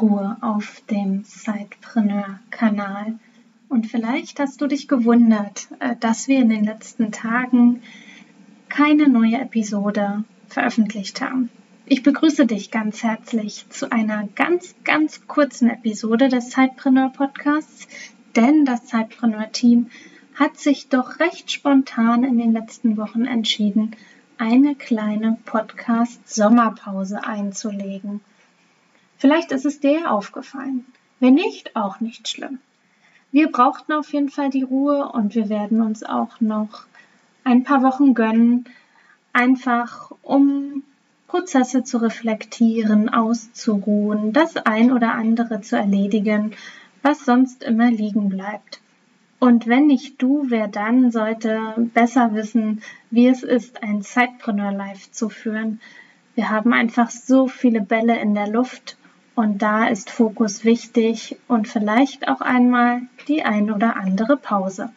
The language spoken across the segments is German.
Ruhe auf dem Sidepreneur-Kanal. Und vielleicht hast du dich gewundert, äh, dass wir in den letzten Tagen keine neue Episode veröffentlicht haben. Ich begrüße dich ganz herzlich zu einer ganz, ganz kurzen Episode des Sidepreneur Podcasts, denn das Sidepreneur Team hat sich doch recht spontan in den letzten Wochen entschieden, eine kleine Podcast-Sommerpause einzulegen. Vielleicht ist es dir aufgefallen. Wenn nicht, auch nicht schlimm. Wir brauchten auf jeden Fall die Ruhe und wir werden uns auch noch ein paar Wochen gönnen, einfach um Prozesse zu reflektieren, auszuruhen, das ein oder andere zu erledigen, was sonst immer liegen bleibt. Und wenn nicht du, wer dann sollte besser wissen, wie es ist, ein Zeitpreneur Life zu führen. Wir haben einfach so viele Bälle in der Luft und da ist Fokus wichtig und vielleicht auch einmal die ein oder andere Pause.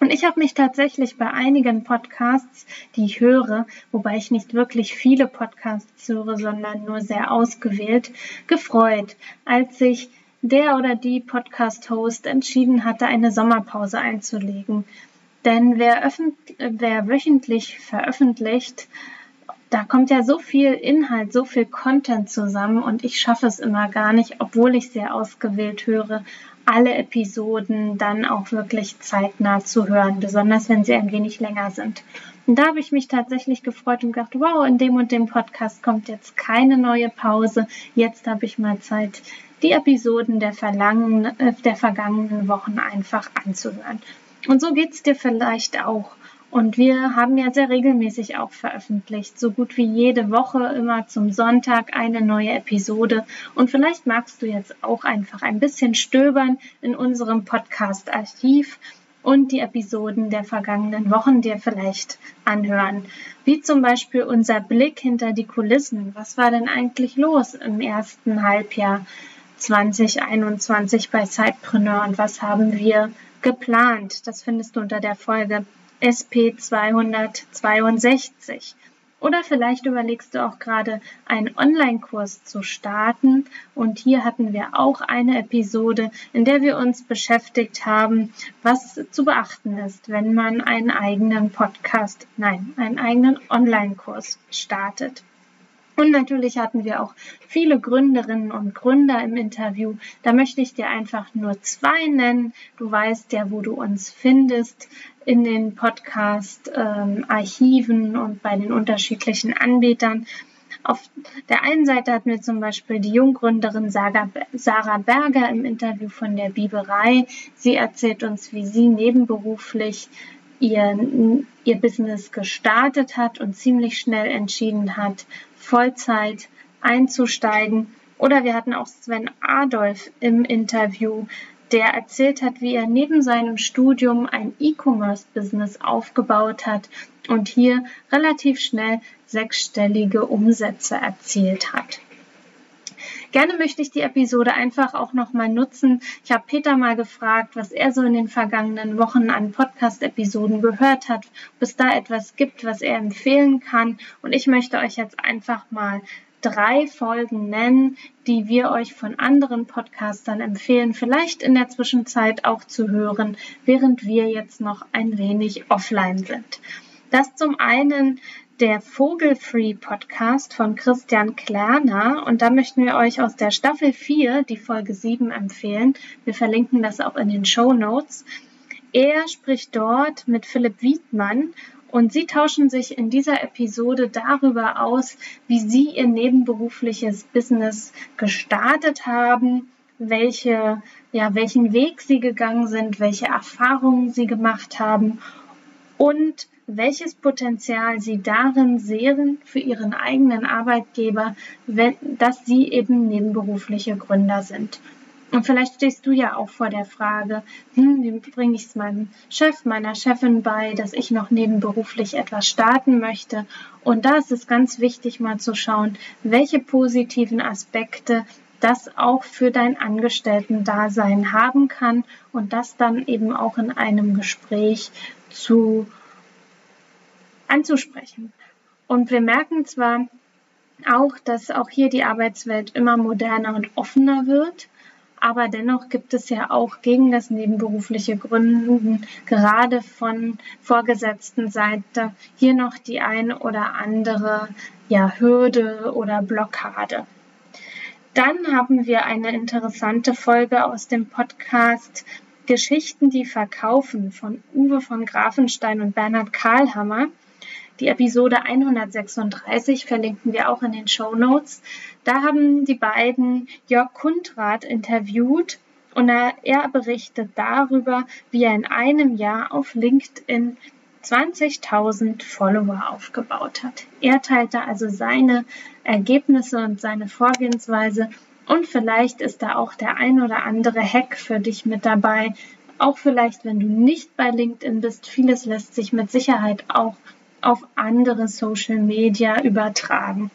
Und ich habe mich tatsächlich bei einigen Podcasts, die ich höre, wobei ich nicht wirklich viele Podcasts höre, sondern nur sehr ausgewählt, gefreut, als sich der oder die Podcast-Host entschieden hatte, eine Sommerpause einzulegen. Denn wer, wer wöchentlich veröffentlicht, da kommt ja so viel Inhalt, so viel Content zusammen und ich schaffe es immer gar nicht, obwohl ich sehr ausgewählt höre, alle Episoden dann auch wirklich zeitnah zu hören, besonders wenn sie ein wenig länger sind. Und da habe ich mich tatsächlich gefreut und gedacht, wow, in dem und dem Podcast kommt jetzt keine neue Pause. Jetzt habe ich mal Zeit, die Episoden der, äh, der vergangenen Wochen einfach anzuhören. Und so geht es dir vielleicht auch. Und wir haben ja sehr regelmäßig auch veröffentlicht, so gut wie jede Woche immer zum Sonntag eine neue Episode. Und vielleicht magst du jetzt auch einfach ein bisschen stöbern in unserem Podcast-Archiv und die Episoden der vergangenen Wochen dir vielleicht anhören. Wie zum Beispiel unser Blick hinter die Kulissen. Was war denn eigentlich los im ersten Halbjahr 2021 bei Sidepreneur und was haben wir geplant? Das findest du unter der Folge SP 262. Oder vielleicht überlegst du auch gerade einen Online-Kurs zu starten. Und hier hatten wir auch eine Episode, in der wir uns beschäftigt haben, was zu beachten ist, wenn man einen eigenen Podcast, nein, einen eigenen Online-Kurs startet. Und natürlich hatten wir auch viele Gründerinnen und Gründer im Interview. Da möchte ich dir einfach nur zwei nennen. Du weißt ja, wo du uns findest in den Podcast-Archiven ähm, und bei den unterschiedlichen Anbietern. Auf der einen Seite hatten wir zum Beispiel die Junggründerin Sarah Berger im Interview von der Biberei. Sie erzählt uns, wie sie nebenberuflich ihr, ihr Business gestartet hat und ziemlich schnell entschieden hat, Vollzeit einzusteigen. Oder wir hatten auch Sven Adolf im Interview, der erzählt hat, wie er neben seinem Studium ein E-Commerce-Business aufgebaut hat und hier relativ schnell sechsstellige Umsätze erzielt hat. Gerne möchte ich die Episode einfach auch nochmal nutzen. Ich habe Peter mal gefragt, was er so in den vergangenen Wochen an Podcast-Episoden gehört hat, ob es da etwas gibt, was er empfehlen kann. Und ich möchte euch jetzt einfach mal drei Folgen nennen, die wir euch von anderen Podcastern empfehlen, vielleicht in der Zwischenzeit auch zu hören, während wir jetzt noch ein wenig offline sind. Das zum einen der Vogelfree Podcast von Christian Klerner und da möchten wir euch aus der Staffel 4 die Folge 7 empfehlen. Wir verlinken das auch in den Show Notes. Er spricht dort mit Philipp Wiedmann und sie tauschen sich in dieser Episode darüber aus, wie sie ihr nebenberufliches Business gestartet haben, welche, ja, welchen Weg sie gegangen sind, welche Erfahrungen sie gemacht haben und welches Potenzial sie darin sehen für ihren eigenen Arbeitgeber, wenn, dass sie eben nebenberufliche Gründer sind. Und vielleicht stehst du ja auch vor der Frage, hm, wie bringe ich es meinem Chef, meiner Chefin bei, dass ich noch nebenberuflich etwas starten möchte. Und da ist es ganz wichtig, mal zu schauen, welche positiven Aspekte das auch für dein Angestellten-Dasein haben kann und das dann eben auch in einem Gespräch zu anzusprechen. Und wir merken zwar auch, dass auch hier die Arbeitswelt immer moderner und offener wird. Aber dennoch gibt es ja auch gegen das nebenberufliche Gründen gerade von vorgesetzten Seite hier noch die eine oder andere ja, Hürde oder Blockade. Dann haben wir eine interessante Folge aus dem Podcast Geschichten, die verkaufen von Uwe von Grafenstein und Bernhard Karlhammer. Die Episode 136 verlinken wir auch in den Show Notes. Da haben die beiden Jörg Kundrat interviewt und er, er berichtet darüber, wie er in einem Jahr auf LinkedIn 20.000 Follower aufgebaut hat. Er teilte also seine Ergebnisse und seine Vorgehensweise und vielleicht ist da auch der ein oder andere Hack für dich mit dabei. Auch vielleicht, wenn du nicht bei LinkedIn bist. Vieles lässt sich mit Sicherheit auch auf andere Social Media übertragen.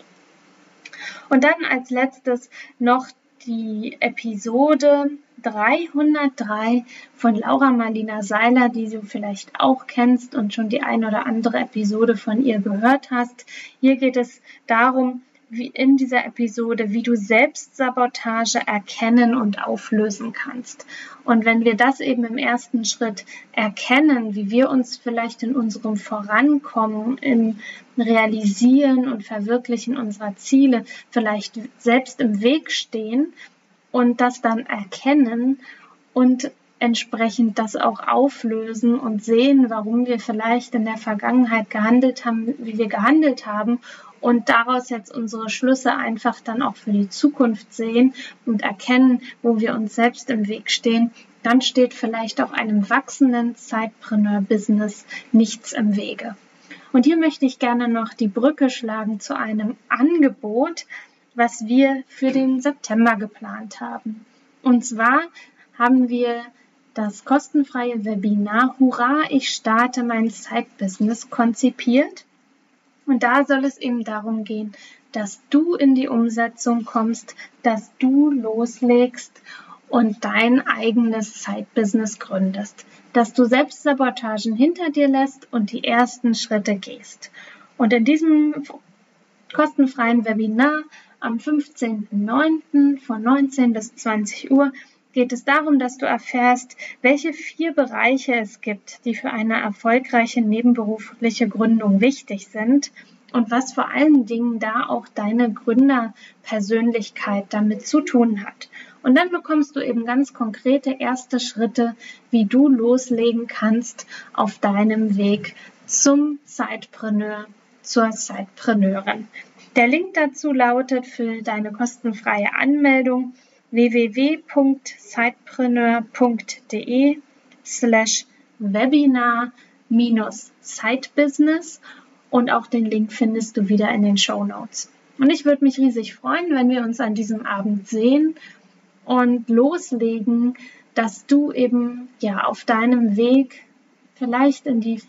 Und dann als letztes noch die Episode 303 von Laura Marlina Seiler, die du vielleicht auch kennst und schon die ein oder andere Episode von ihr gehört hast. Hier geht es darum, wie in dieser Episode, wie du Selbstsabotage erkennen und auflösen kannst. Und wenn wir das eben im ersten Schritt erkennen, wie wir uns vielleicht in unserem Vorankommen, im Realisieren und Verwirklichen unserer Ziele vielleicht selbst im Weg stehen und das dann erkennen und entsprechend das auch auflösen und sehen, warum wir vielleicht in der Vergangenheit gehandelt haben, wie wir gehandelt haben und daraus jetzt unsere Schlüsse einfach dann auch für die Zukunft sehen und erkennen, wo wir uns selbst im Weg stehen, dann steht vielleicht auch einem wachsenden Zeitpreneur-Business nichts im Wege. Und hier möchte ich gerne noch die Brücke schlagen zu einem Angebot, was wir für den September geplant haben. Und zwar haben wir das kostenfreie Webinar Hurra, ich starte mein Side-Business konzipiert. Und da soll es eben darum gehen, dass du in die Umsetzung kommst, dass du loslegst und dein eigenes Side-Business gründest, dass du Selbstsabotagen hinter dir lässt und die ersten Schritte gehst. Und in diesem kostenfreien Webinar am 15.09. von 19 bis 20 Uhr geht es darum, dass du erfährst, welche vier Bereiche es gibt, die für eine erfolgreiche nebenberufliche Gründung wichtig sind und was vor allen Dingen da auch deine Gründerpersönlichkeit damit zu tun hat. Und dann bekommst du eben ganz konkrete erste Schritte, wie du loslegen kannst auf deinem Weg zum Zeitpreneur, zur Zeitpreneurin. Der Link dazu lautet für deine kostenfreie Anmeldung www.sidepreneur.de slash webinar minus Sidebusiness und auch den Link findest du wieder in den Show Notes. Und ich würde mich riesig freuen, wenn wir uns an diesem Abend sehen und loslegen, dass du eben ja auf deinem Weg vielleicht in die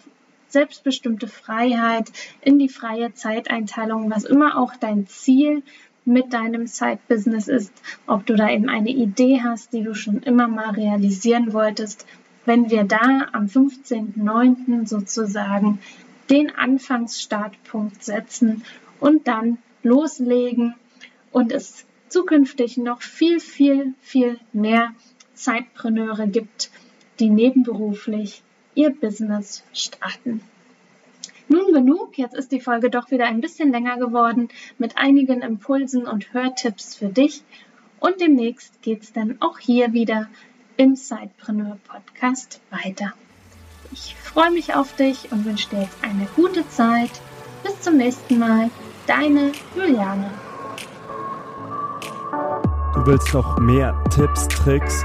selbstbestimmte Freiheit, in die freie Zeiteinteilung, was immer auch dein Ziel mit deinem Side-Business ist, ob du da eben eine Idee hast, die du schon immer mal realisieren wolltest. Wenn wir da am 15.09. sozusagen den Anfangsstartpunkt setzen und dann loslegen und es zukünftig noch viel, viel, viel mehr Zeitpreneure gibt, die nebenberuflich ihr Business starten. Nun genug, jetzt ist die Folge doch wieder ein bisschen länger geworden mit einigen Impulsen und Hörtipps für dich. Und demnächst geht es dann auch hier wieder im Sidepreneur Podcast weiter. Ich freue mich auf dich und wünsche dir jetzt eine gute Zeit. Bis zum nächsten Mal. Deine Juliane. Du willst noch mehr Tipps, Tricks